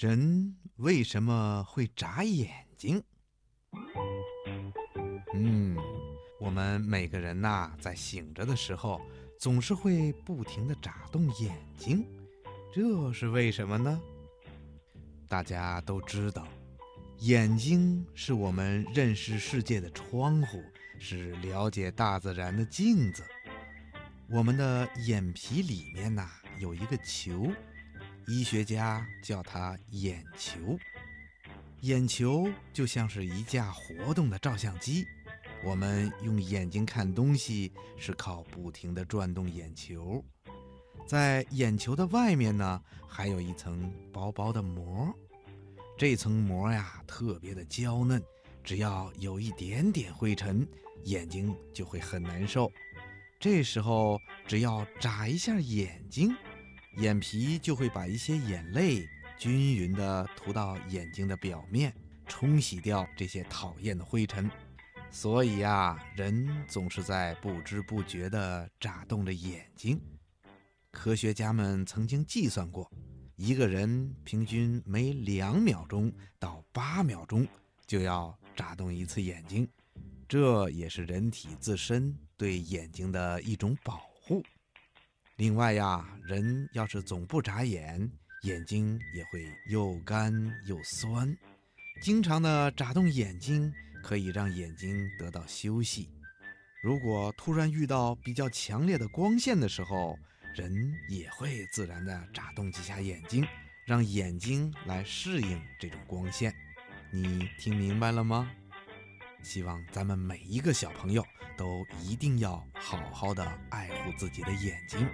人为什么会眨眼睛？嗯，我们每个人呐，在醒着的时候，总是会不停地眨动眼睛，这是为什么呢？大家都知道，眼睛是我们认识世界的窗户，是了解大自然的镜子。我们的眼皮里面呐，有一个球，医学家叫它眼球。眼球就像是一架活动的照相机。我们用眼睛看东西是靠不停地转动眼球，在眼球的外面呢，还有一层薄薄的膜。这层膜呀，特别的娇嫩，只要有一点点灰尘，眼睛就会很难受。这时候，只要眨一下眼睛，眼皮就会把一些眼泪均匀地涂到眼睛的表面，冲洗掉这些讨厌的灰尘。所以呀，人总是在不知不觉地眨动着眼睛。科学家们曾经计算过，一个人平均每两秒钟到八秒钟就要眨动一次眼睛，这也是人体自身对眼睛的一种保护。另外呀，人要是总不眨眼，眼睛也会又干又酸。经常的眨动眼睛。可以让眼睛得到休息。如果突然遇到比较强烈的光线的时候，人也会自然的眨动几下眼睛，让眼睛来适应这种光线。你听明白了吗？希望咱们每一个小朋友都一定要好好的爱护自己的眼睛。